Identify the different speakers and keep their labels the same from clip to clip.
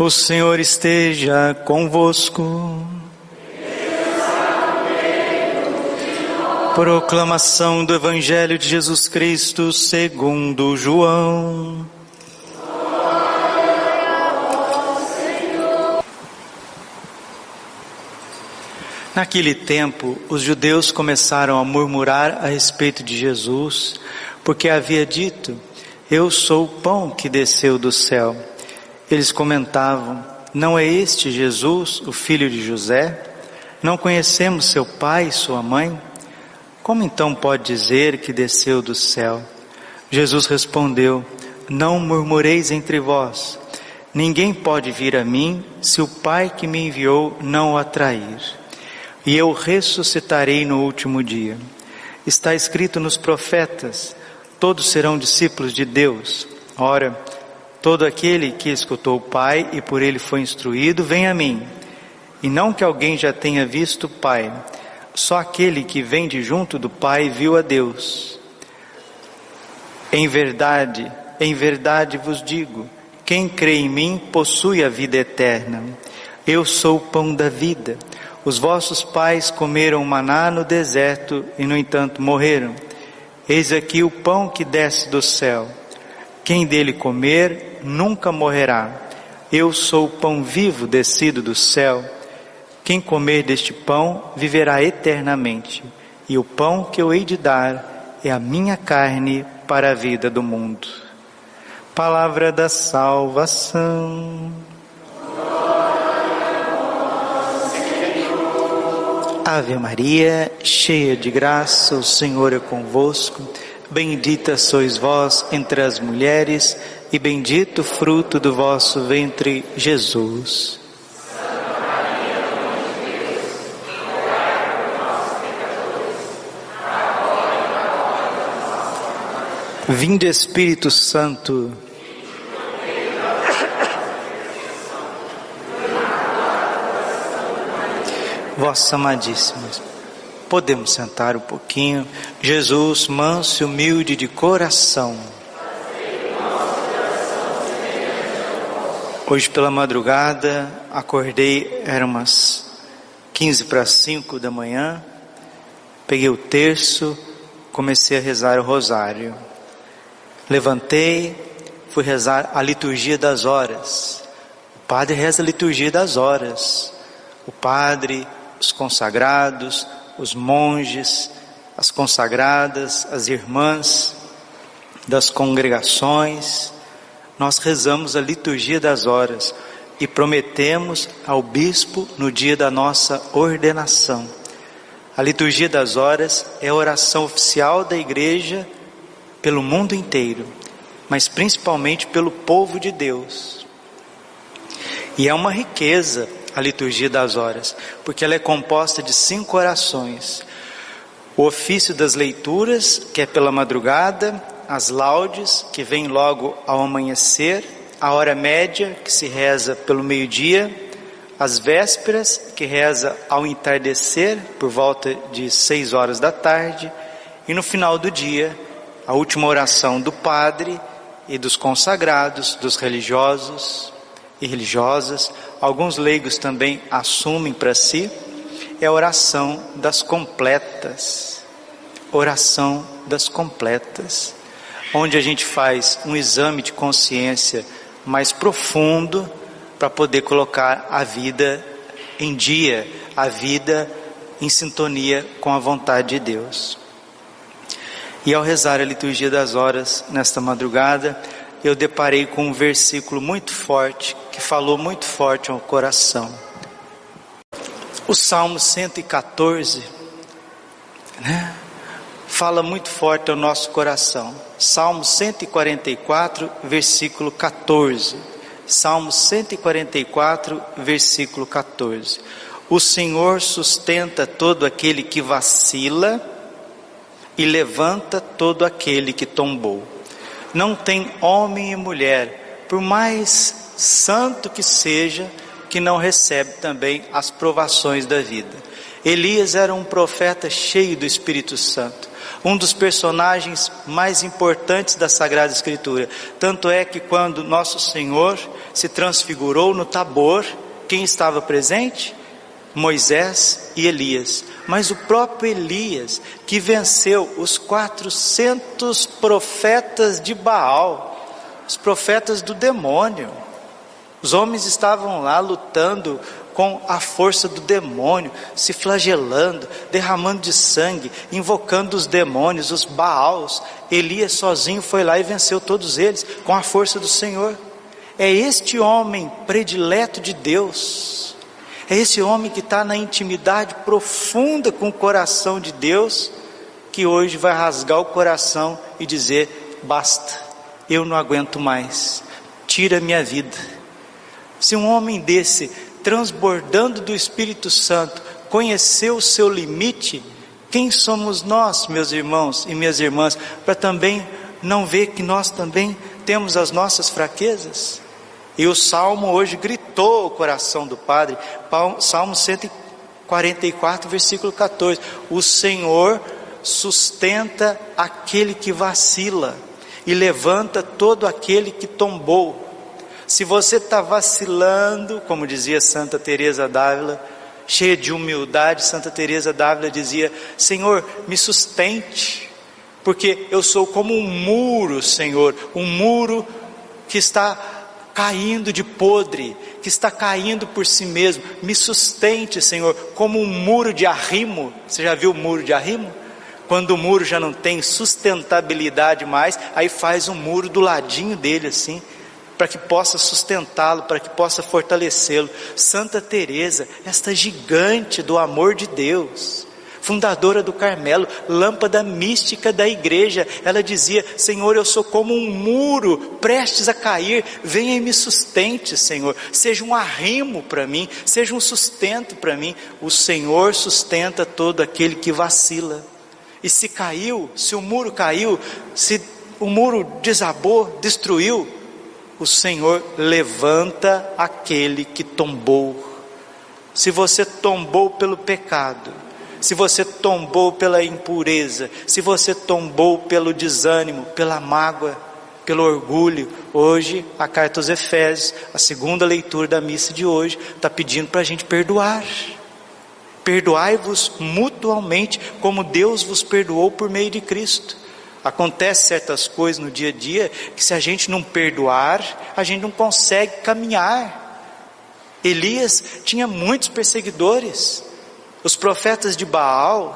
Speaker 1: O Senhor esteja convosco. Proclamação do Evangelho de Jesus Cristo segundo João. Naquele tempo, os judeus começaram a murmurar a respeito de Jesus, porque havia dito: Eu sou o pão que desceu do céu. Eles comentavam: Não é este Jesus, o filho de José? Não conhecemos seu pai e sua mãe? Como então pode dizer que desceu do céu? Jesus respondeu: Não murmureis entre vós. Ninguém pode vir a mim se o Pai que me enviou não o atrair. E eu ressuscitarei no último dia. Está escrito nos profetas: todos serão discípulos de Deus. Ora, Todo aquele que escutou o Pai e por ele foi instruído, vem a mim. E não que alguém já tenha visto o Pai, só aquele que vem de junto do Pai viu a Deus. Em verdade, em verdade vos digo: quem crê em mim possui a vida eterna. Eu sou o pão da vida. Os vossos pais comeram maná no deserto e, no entanto, morreram. Eis aqui o pão que desce do céu. Quem dele comer nunca morrerá. Eu sou o pão vivo descido do céu. Quem comer deste pão viverá eternamente. E o pão que eu hei de dar é a minha carne para a vida do mundo. Palavra da salvação. Ave Maria, cheia de graça, o Senhor é convosco. Bendita sois vós entre as mulheres e bendito o fruto do vosso ventre, Jesus. Vinde Espírito Santo. Vossa amadíssima. Podemos sentar um pouquinho. Jesus, manso e humilde de coração. Hoje pela madrugada acordei, eram umas 15 para 5 da manhã, peguei o terço, comecei a rezar o rosário. Levantei, fui rezar a liturgia das horas. O padre reza a liturgia das horas. O padre, os consagrados, os monges, as consagradas, as irmãs das congregações, nós rezamos a liturgia das horas e prometemos ao bispo no dia da nossa ordenação. A liturgia das horas é a oração oficial da igreja pelo mundo inteiro, mas principalmente pelo povo de Deus. E é uma riqueza a liturgia das horas, porque ela é composta de cinco orações. O ofício das leituras, que é pela madrugada, as laudes, que vem logo ao amanhecer, a hora média, que se reza pelo meio-dia, as vésperas, que reza ao entardecer, por volta de seis horas da tarde, e no final do dia, a última oração do padre e dos consagrados, dos religiosos e religiosas, alguns leigos também assumem para si, é a oração das completas. Oração das completas onde a gente faz um exame de consciência mais profundo para poder colocar a vida em dia, a vida em sintonia com a vontade de Deus. E ao rezar a liturgia das horas nesta madrugada, eu deparei com um versículo muito forte, que falou muito forte ao coração. O Salmo 114, né? fala muito forte ao nosso coração. Salmo 144, versículo 14. Salmo 144, versículo 14. O Senhor sustenta todo aquele que vacila e levanta todo aquele que tombou. Não tem homem e mulher, por mais santo que seja, que não recebe também as provações da vida. Elias era um profeta cheio do Espírito Santo um dos personagens mais importantes da Sagrada Escritura. Tanto é que quando nosso Senhor se transfigurou no Tabor, quem estava presente? Moisés e Elias. Mas o próprio Elias, que venceu os 400 profetas de Baal, os profetas do demônio. Os homens estavam lá lutando com a força do demônio, se flagelando, derramando de sangue, invocando os demônios, os Baals. Elias sozinho foi lá e venceu todos eles com a força do Senhor. É este homem predileto de Deus, é esse homem que está na intimidade profunda com o coração de Deus, que hoje vai rasgar o coração e dizer: basta, eu não aguento mais, tira minha vida. Se um homem desse transbordando do Espírito Santo, conhecer o seu limite, quem somos nós, meus irmãos e minhas irmãs, para também não ver que nós também temos as nossas fraquezas? E o salmo hoje gritou o coração do Padre, Salmo 144, versículo 14: O Senhor sustenta aquele que vacila e levanta todo aquele que tombou. Se você está vacilando, como dizia Santa Teresa d'Ávila, cheia de humildade, Santa Teresa d'Ávila dizia: Senhor, me sustente, porque eu sou como um muro, Senhor, um muro que está caindo de podre, que está caindo por si mesmo. Me sustente, Senhor, como um muro de arrimo. Você já viu o muro de arrimo? Quando o muro já não tem sustentabilidade mais, aí faz um muro do ladinho dele assim para que possa sustentá-lo, para que possa fortalecê-lo. Santa Teresa, esta gigante do amor de Deus, fundadora do Carmelo, lâmpada mística da igreja, ela dizia: Senhor, eu sou como um muro prestes a cair, venha e me sustente, Senhor, seja um arrimo para mim, seja um sustento para mim. O Senhor sustenta todo aquele que vacila. E se caiu, se o muro caiu, se o muro desabou, destruiu, o Senhor levanta aquele que tombou. Se você tombou pelo pecado, se você tombou pela impureza, se você tombou pelo desânimo, pela mágoa, pelo orgulho, hoje a carta aos Efésios, a segunda leitura da missa de hoje, está pedindo para a gente perdoar. Perdoai-vos mutualmente, como Deus vos perdoou por meio de Cristo. Acontece certas coisas no dia a dia que se a gente não perdoar, a gente não consegue caminhar. Elias tinha muitos perseguidores. Os profetas de Baal,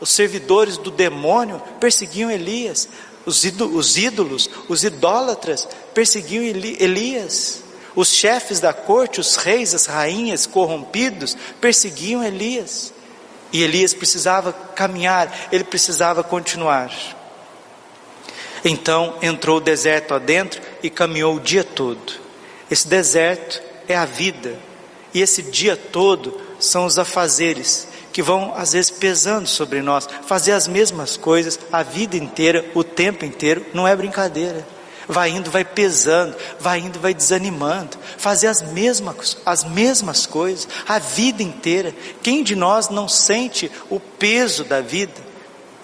Speaker 1: os servidores do demônio perseguiam Elias. Os ídolos, os idólatras perseguiam Elias. Os chefes da corte, os reis, as rainhas corrompidos perseguiam Elias. E Elias precisava caminhar, ele precisava continuar. Então entrou o deserto adentro e caminhou o dia todo. Esse deserto é a vida, e esse dia todo são os afazeres que vão às vezes pesando sobre nós. Fazer as mesmas coisas a vida inteira, o tempo inteiro, não é brincadeira. Vai indo, vai pesando, vai indo, vai desanimando. Fazer as mesmas, as mesmas coisas a vida inteira. Quem de nós não sente o peso da vida?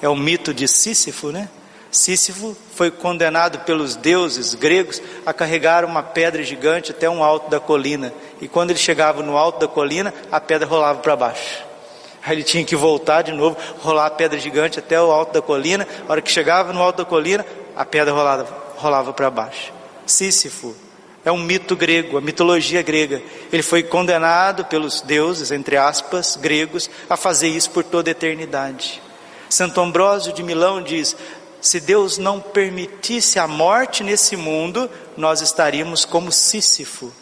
Speaker 1: É o mito de Sísifo, né? Sísifo foi condenado pelos deuses gregos a carregar uma pedra gigante até um alto da colina. E quando ele chegava no alto da colina, a pedra rolava para baixo. Aí ele tinha que voltar de novo, rolar a pedra gigante até o alto da colina. A hora que chegava no alto da colina, a pedra rolava, rolava para baixo. Sísifo é um mito grego, a mitologia grega. Ele foi condenado pelos deuses, entre aspas, gregos, a fazer isso por toda a eternidade. Santo Ambrósio de Milão diz: se Deus não permitisse a morte nesse mundo, nós estaríamos como Sísifo,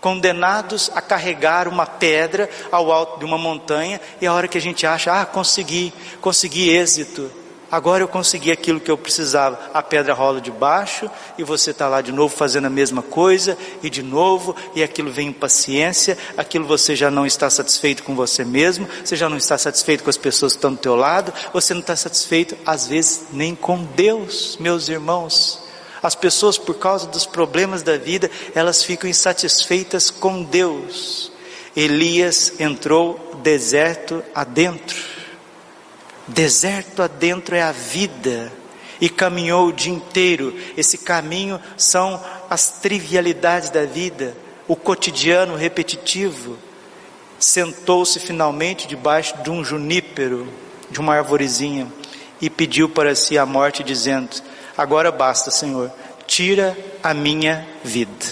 Speaker 1: condenados a carregar uma pedra ao alto de uma montanha, e a hora que a gente acha, ah, consegui, consegui êxito, agora eu consegui aquilo que eu precisava. A pedra rola de baixo e você está lá de novo fazendo a mesma coisa e de novo, e aquilo vem impaciência, aquilo você já não está satisfeito com você mesmo, você já não está satisfeito com as pessoas que estão do teu lado, você não está satisfeito às vezes nem com Deus, meus irmãos. As pessoas, por causa dos problemas da vida, elas ficam insatisfeitas com Deus. Elias entrou deserto adentro Deserto adentro é a vida. E caminhou o dia inteiro. Esse caminho são as trivialidades da vida, o cotidiano repetitivo. Sentou-se finalmente debaixo de um junípero, de uma arvorezinha, e pediu para si a morte, dizendo: Agora basta, Senhor, tira a minha vida.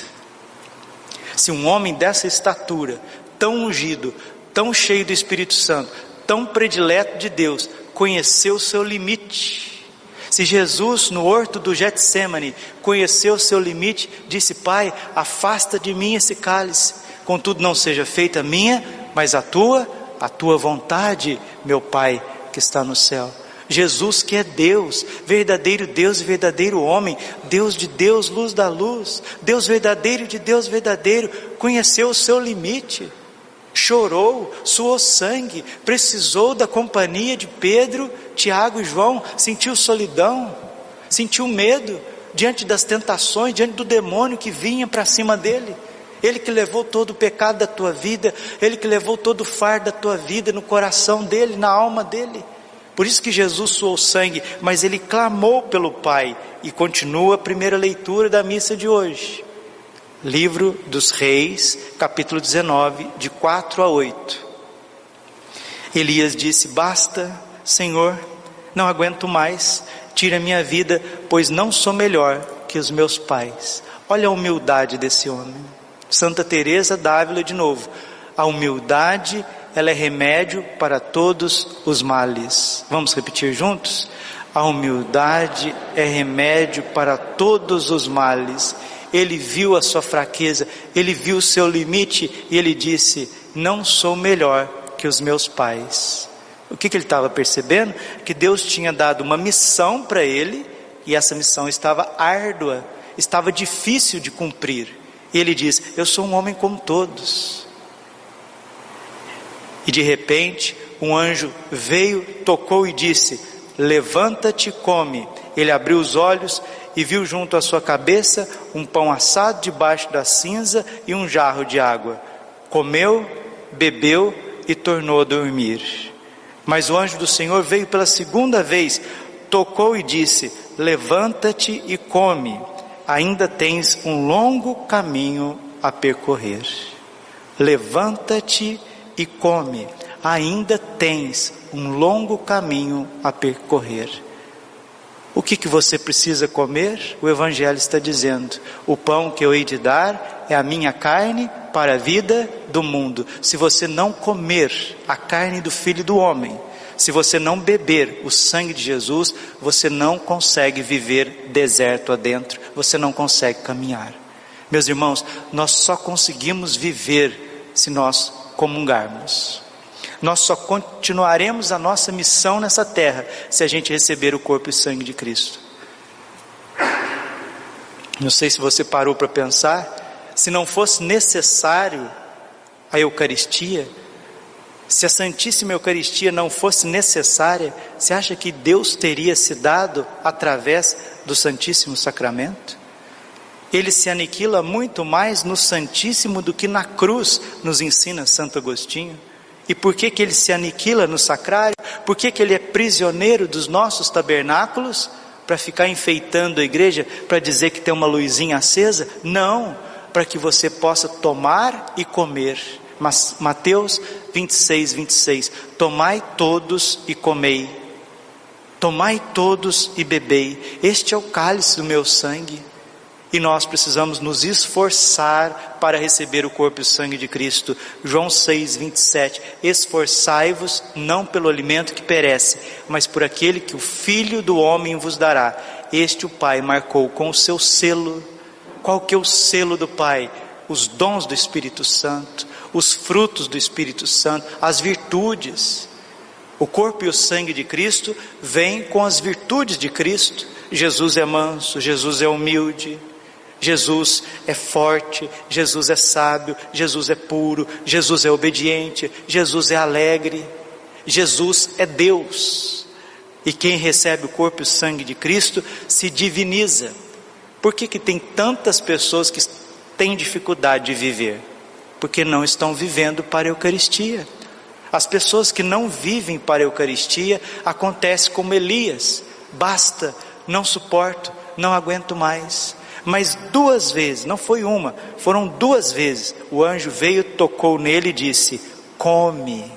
Speaker 1: Se um homem dessa estatura, tão ungido, tão cheio do Espírito Santo, tão predileto de Deus, conheceu o seu limite. Se Jesus, no horto do Getsemane, conheceu o seu limite, disse: Pai, afasta de mim esse cálice, contudo não seja feita a minha, mas a tua, a tua vontade, meu Pai que está no céu. Jesus que é Deus, verdadeiro Deus e verdadeiro homem, Deus de Deus, luz da luz, Deus verdadeiro de Deus verdadeiro, conheceu o seu limite chorou, suou sangue, precisou da companhia de Pedro, Tiago e João, sentiu solidão, sentiu medo diante das tentações, diante do demônio que vinha para cima dele. Ele que levou todo o pecado da tua vida, ele que levou todo o fardo da tua vida no coração dele, na alma dele. Por isso que Jesus suou sangue, mas ele clamou pelo Pai e continua a primeira leitura da missa de hoje. Livro dos Reis, capítulo 19, de 4 a 8. Elias disse: Basta, Senhor, não aguento mais, tira minha vida, pois não sou melhor que os meus pais. Olha a humildade desse homem. Santa Teresa d'Ávila de novo. A humildade, ela é remédio para todos os males. Vamos repetir juntos? A humildade é remédio para todos os males ele viu a sua fraqueza, ele viu o seu limite e ele disse: Não sou melhor que os meus pais. O que, que ele estava percebendo? Que Deus tinha dado uma missão para ele e essa missão estava árdua, estava difícil de cumprir. E ele diz: Eu sou um homem como todos. E de repente, um anjo veio, tocou e disse: Levanta-te, come. Ele abriu os olhos e viu junto à sua cabeça um pão assado debaixo da cinza e um jarro de água. Comeu, bebeu e tornou a dormir. Mas o anjo do Senhor veio pela segunda vez, tocou e disse: Levanta-te e come, ainda tens um longo caminho a percorrer. Levanta-te e come, ainda tens um longo caminho a percorrer. O que, que você precisa comer? O Evangelho está dizendo: o pão que eu hei de dar é a minha carne para a vida do mundo. Se você não comer a carne do Filho do Homem, se você não beber o sangue de Jesus, você não consegue viver deserto adentro, você não consegue caminhar. Meus irmãos, nós só conseguimos viver se nós comungarmos. Nós só continuaremos a nossa missão nessa terra se a gente receber o corpo e sangue de Cristo. Não sei se você parou para pensar, se não fosse necessário a Eucaristia, se a Santíssima Eucaristia não fosse necessária, você acha que Deus teria se dado através do Santíssimo Sacramento? Ele se aniquila muito mais no Santíssimo do que na cruz, nos ensina Santo Agostinho. E por que, que ele se aniquila no sacrário? Por que, que ele é prisioneiro dos nossos tabernáculos? Para ficar enfeitando a igreja, para dizer que tem uma luzinha acesa? Não, para que você possa tomar e comer. Mas Mateus 26, 26: Tomai todos e comei, tomai todos e bebei, este é o cálice do meu sangue e nós precisamos nos esforçar para receber o corpo e o sangue de Cristo. João 6, 27. Esforçai-vos não pelo alimento que perece, mas por aquele que o Filho do homem vos dará. Este o Pai marcou com o seu selo. Qual que é o selo do Pai? Os dons do Espírito Santo, os frutos do Espírito Santo, as virtudes. O corpo e o sangue de Cristo vêm com as virtudes de Cristo. Jesus é manso, Jesus é humilde, Jesus é forte, Jesus é sábio, Jesus é puro, Jesus é obediente, Jesus é alegre, Jesus é Deus. E quem recebe o corpo e o sangue de Cristo se diviniza. Por que, que tem tantas pessoas que têm dificuldade de viver? Porque não estão vivendo para a Eucaristia. As pessoas que não vivem para a Eucaristia acontece como Elias: basta, não suporto, não aguento mais. Mas duas vezes, não foi uma, foram duas vezes, o anjo veio, tocou nele e disse: Come,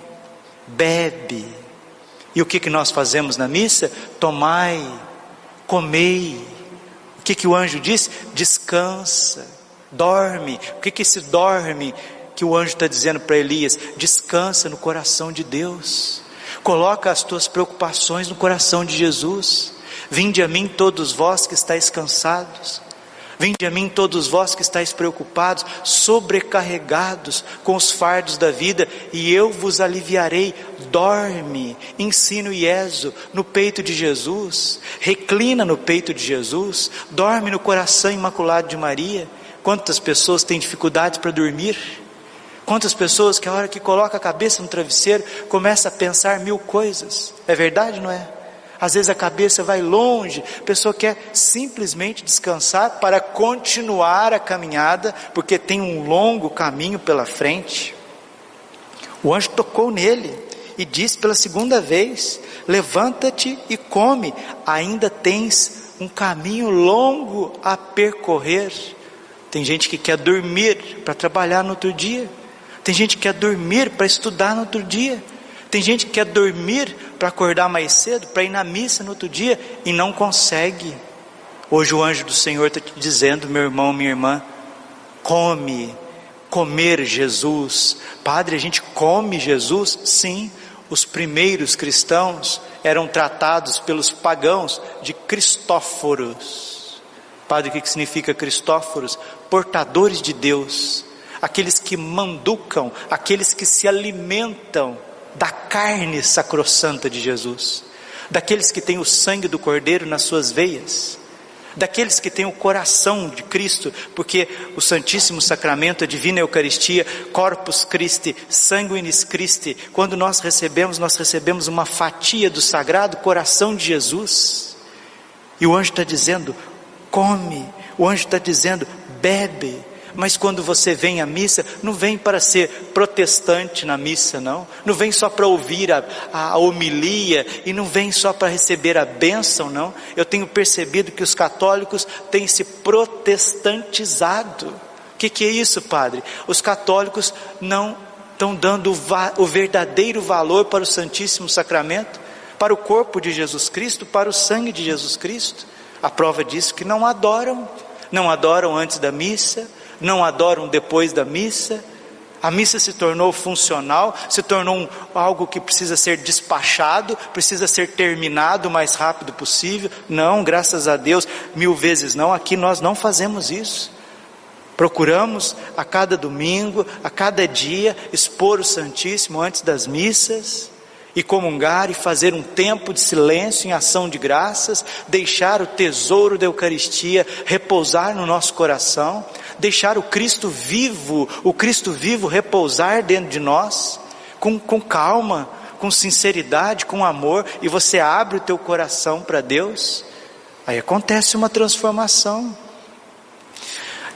Speaker 1: bebe. E o que, que nós fazemos na missa? Tomai, comei. O que, que o anjo disse? Descansa, dorme. O que, que esse dorme que o anjo está dizendo para Elias? Descansa no coração de Deus. Coloca as tuas preocupações no coração de Jesus. Vinde a mim todos vós que estáis cansados Vinde a mim todos vós que estáis preocupados, sobrecarregados com os fardos da vida, e eu vos aliviarei. Dorme, ensino Ieso no peito de Jesus, reclina no peito de Jesus, dorme no coração imaculado de Maria. Quantas pessoas têm dificuldade para dormir? Quantas pessoas que a hora que coloca a cabeça no travesseiro começa a pensar mil coisas? É verdade, não é? Às vezes a cabeça vai longe, a pessoa quer simplesmente descansar para continuar a caminhada, porque tem um longo caminho pela frente. O anjo tocou nele e disse pela segunda vez: Levanta-te e come, ainda tens um caminho longo a percorrer. Tem gente que quer dormir para trabalhar no outro dia, tem gente que quer dormir para estudar no outro dia. Tem gente que quer dormir para acordar mais cedo, para ir na missa no outro dia e não consegue. Hoje o anjo do Senhor está te dizendo, meu irmão, minha irmã, come, comer Jesus. Padre, a gente come Jesus? Sim, os primeiros cristãos eram tratados pelos pagãos de Cristóforos. Padre, o que significa Cristóforos? Portadores de Deus, aqueles que manducam, aqueles que se alimentam da carne sacrossanta de Jesus, daqueles que têm o sangue do Cordeiro nas suas veias, daqueles que têm o coração de Cristo, porque o Santíssimo Sacramento, a Divina Eucaristia, Corpus Christi, Sanguinis Christi, quando nós recebemos, nós recebemos uma fatia do Sagrado Coração de Jesus, e o anjo está dizendo: come, o anjo está dizendo: bebe, mas quando você vem à missa, não vem para ser protestante na missa, não. Não vem só para ouvir a, a homilia e não vem só para receber a bênção, não. Eu tenho percebido que os católicos têm se protestantizado. O que, que é isso, padre? Os católicos não estão dando o, va o verdadeiro valor para o Santíssimo Sacramento, para o corpo de Jesus Cristo, para o sangue de Jesus Cristo. A prova disso que não adoram, não adoram antes da missa, não adoram depois da missa. A missa se tornou funcional, se tornou um, algo que precisa ser despachado, precisa ser terminado o mais rápido possível. Não, graças a Deus, mil vezes não. Aqui nós não fazemos isso. Procuramos a cada domingo, a cada dia, expor o Santíssimo antes das missas e comungar e fazer um tempo de silêncio em ação de graças, deixar o tesouro da Eucaristia repousar no nosso coração, deixar o Cristo vivo, o Cristo vivo repousar dentro de nós, com, com calma, com sinceridade, com amor, e você abre o teu coração para Deus, aí acontece uma transformação.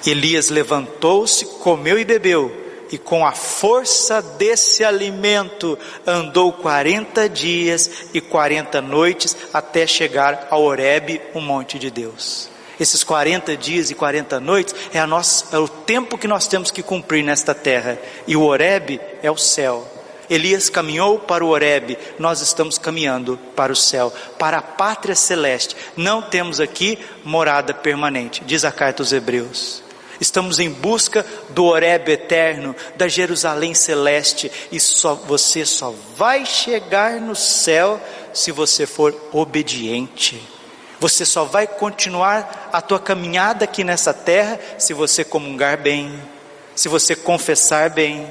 Speaker 1: Elias levantou-se, comeu e bebeu, e com a força desse alimento andou 40 dias e 40 noites até chegar a Horebe, o monte de Deus. Esses 40 dias e 40 noites é, nossa, é o tempo que nós temos que cumprir nesta terra. E o Horebe é o céu. Elias caminhou para o Horebe, nós estamos caminhando para o céu, para a pátria celeste. Não temos aqui morada permanente, diz a carta aos Hebreus. Estamos em busca do Oreb eterno, da Jerusalém celeste, e só você só vai chegar no céu se você for obediente. Você só vai continuar a tua caminhada aqui nessa terra se você comungar bem, se você confessar bem.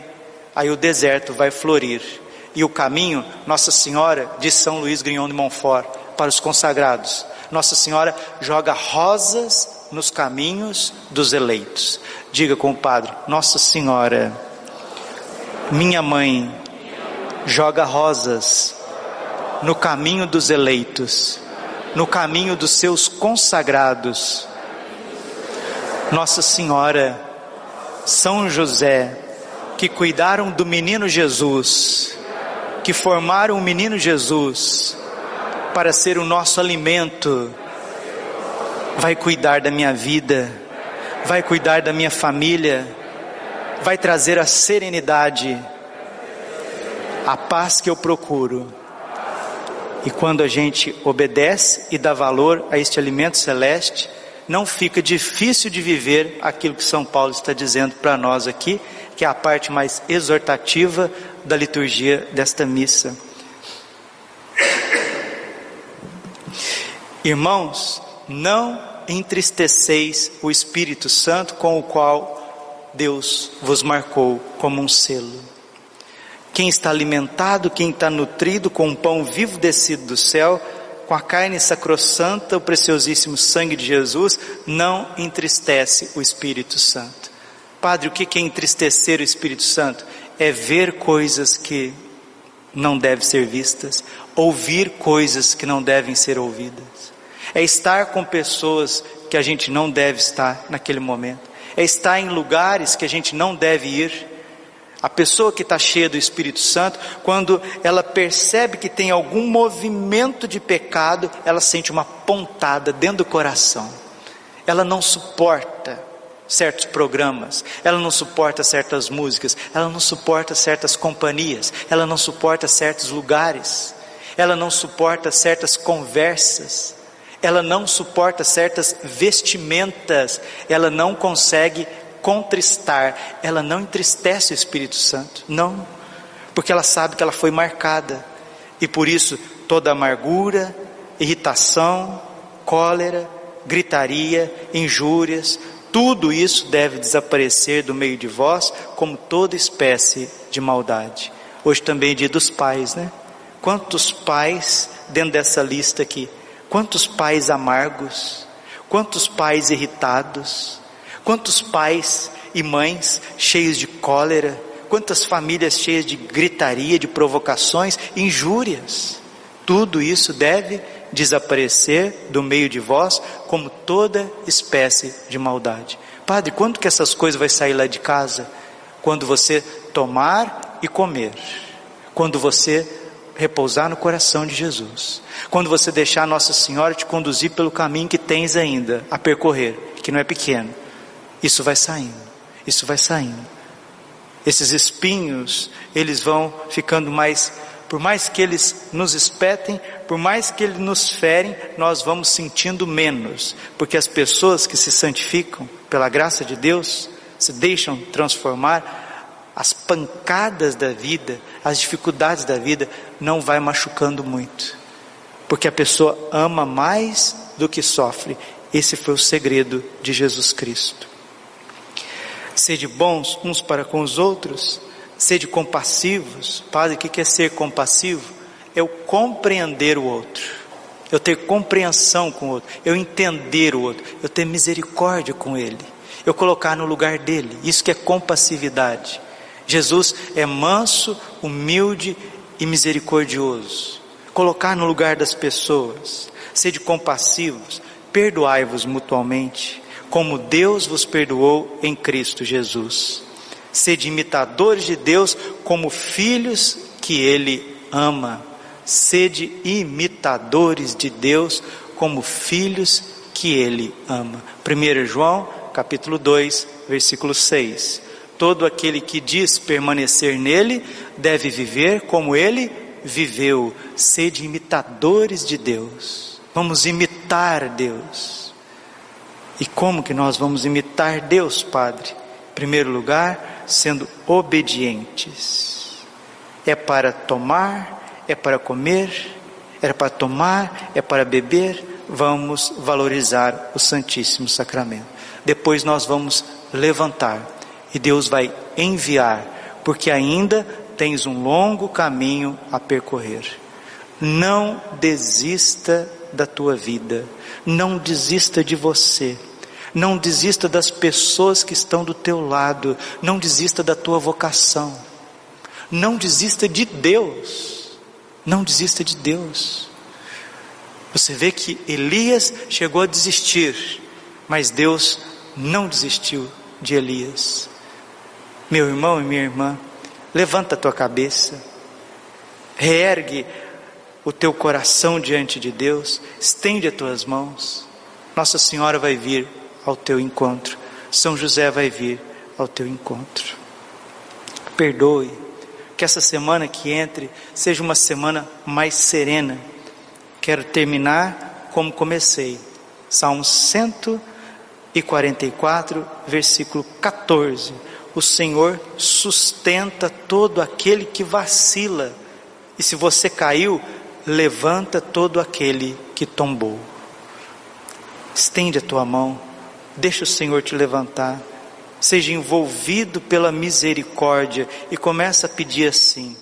Speaker 1: Aí o deserto vai florir. E o caminho, Nossa Senhora de São Luís Grignon de Montfort, para os consagrados. Nossa Senhora joga rosas nos caminhos dos eleitos. Diga com o Padre: Nossa Senhora, minha mãe, joga rosas no caminho dos eleitos, no caminho dos seus consagrados. Nossa Senhora, São José, que cuidaram do menino Jesus, que formaram o menino Jesus para ser o nosso alimento, vai cuidar da minha vida, vai cuidar da minha família, vai trazer a serenidade, a paz que eu procuro. E quando a gente obedece e dá valor a este alimento celeste, não fica difícil de viver aquilo que São Paulo está dizendo para nós aqui, que é a parte mais exortativa da liturgia desta missa. Irmãos, não entristeceis o Espírito Santo com o qual Deus vos marcou como um selo. Quem está alimentado, quem está nutrido com o pão vivo descido do céu, com a carne sacrossanta, o preciosíssimo sangue de Jesus, não entristece o Espírito Santo. Padre, o que é entristecer o Espírito Santo? É ver coisas que não devem ser vistas, ouvir coisas que não devem ser ouvidas, é estar com pessoas que a gente não deve estar naquele momento, é estar em lugares que a gente não deve ir, a pessoa que está cheia do Espírito Santo, quando ela percebe que tem algum movimento de pecado, ela sente uma pontada dentro do coração. Ela não suporta certos programas, ela não suporta certas músicas, ela não suporta certas companhias, ela não suporta certos lugares, ela não suporta certas conversas, ela não suporta certas vestimentas, ela não consegue contristar, ela não entristece o Espírito Santo, não, porque ela sabe que ela foi marcada, e por isso toda amargura, irritação, cólera, gritaria, injúrias, tudo isso deve desaparecer do meio de vós, como toda espécie de maldade. Hoje também é dia dos pais, né? Quantos pais dentro dessa lista aqui? Quantos pais amargos? Quantos pais irritados? Quantos pais e mães cheios de cólera, quantas famílias cheias de gritaria, de provocações, injúrias. Tudo isso deve desaparecer do meio de vós como toda espécie de maldade. Padre, quando que essas coisas vai sair lá de casa? Quando você tomar e comer. Quando você repousar no coração de Jesus. Quando você deixar Nossa Senhora te conduzir pelo caminho que tens ainda a percorrer, que não é pequeno isso vai saindo, isso vai saindo. Esses espinhos, eles vão ficando mais, por mais que eles nos espetem, por mais que eles nos ferem, nós vamos sentindo menos, porque as pessoas que se santificam pela graça de Deus, se deixam transformar, as pancadas da vida, as dificuldades da vida, não vai machucando muito, porque a pessoa ama mais do que sofre. Esse foi o segredo de Jesus Cristo. Sede bons uns para com os outros, sede compassivos. Padre, o que é ser compassivo? É o compreender o outro, eu ter compreensão com o outro, eu entender o outro, eu ter misericórdia com ele, eu colocar no lugar dele. Isso que é compassividade. Jesus é manso, humilde e misericordioso. Colocar no lugar das pessoas, sede compassivos, perdoai-vos mutualmente como Deus vos perdoou em Cristo Jesus. Sede imitadores de Deus como filhos que Ele ama. Sede imitadores de Deus como filhos que Ele ama. 1 João, capítulo 2, versículo 6. Todo aquele que diz permanecer nele deve viver como ele viveu. Sede imitadores de Deus. Vamos imitar Deus. E como que nós vamos imitar Deus, Padre? Em primeiro lugar, sendo obedientes. É para tomar, é para comer, é para tomar, é para beber. Vamos valorizar o Santíssimo Sacramento. Depois nós vamos levantar e Deus vai enviar, porque ainda tens um longo caminho a percorrer. Não desista da tua vida, não desista de você. Não desista das pessoas que estão do teu lado. Não desista da tua vocação. Não desista de Deus. Não desista de Deus. Você vê que Elias chegou a desistir, mas Deus não desistiu de Elias. Meu irmão e minha irmã, levanta a tua cabeça. Reergue o teu coração diante de Deus, estende as tuas mãos. Nossa Senhora vai vir ao teu encontro. São José vai vir ao teu encontro. Perdoe. Que essa semana que entre seja uma semana mais serena. Quero terminar como comecei. Salmo 144, versículo 14. O Senhor sustenta todo aquele que vacila. E se você caiu, levanta todo aquele que tombou. Estende a tua mão, deixa o Senhor te levantar. Seja envolvido pela misericórdia e começa a pedir assim.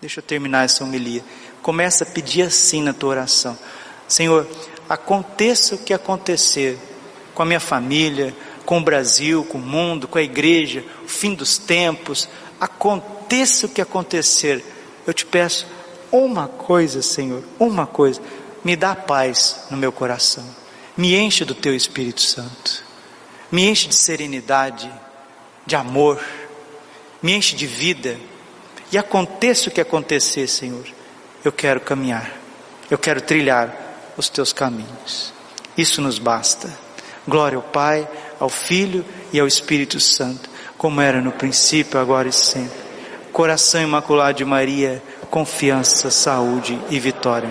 Speaker 1: Deixa eu terminar essa homilia. Começa a pedir assim na tua oração. Senhor, aconteça o que acontecer com a minha família, com o Brasil, com o mundo, com a igreja, o fim dos tempos, aconteça o que acontecer, eu te peço uma coisa, Senhor, uma coisa, me dá paz no meu coração, me enche do teu Espírito Santo, me enche de serenidade, de amor, me enche de vida, e aconteça o que acontecer, Senhor, eu quero caminhar, eu quero trilhar os teus caminhos, isso nos basta. Glória ao Pai, ao Filho e ao Espírito Santo, como era no princípio, agora e sempre. Coração imaculado de Maria, confiança, saúde e vitória.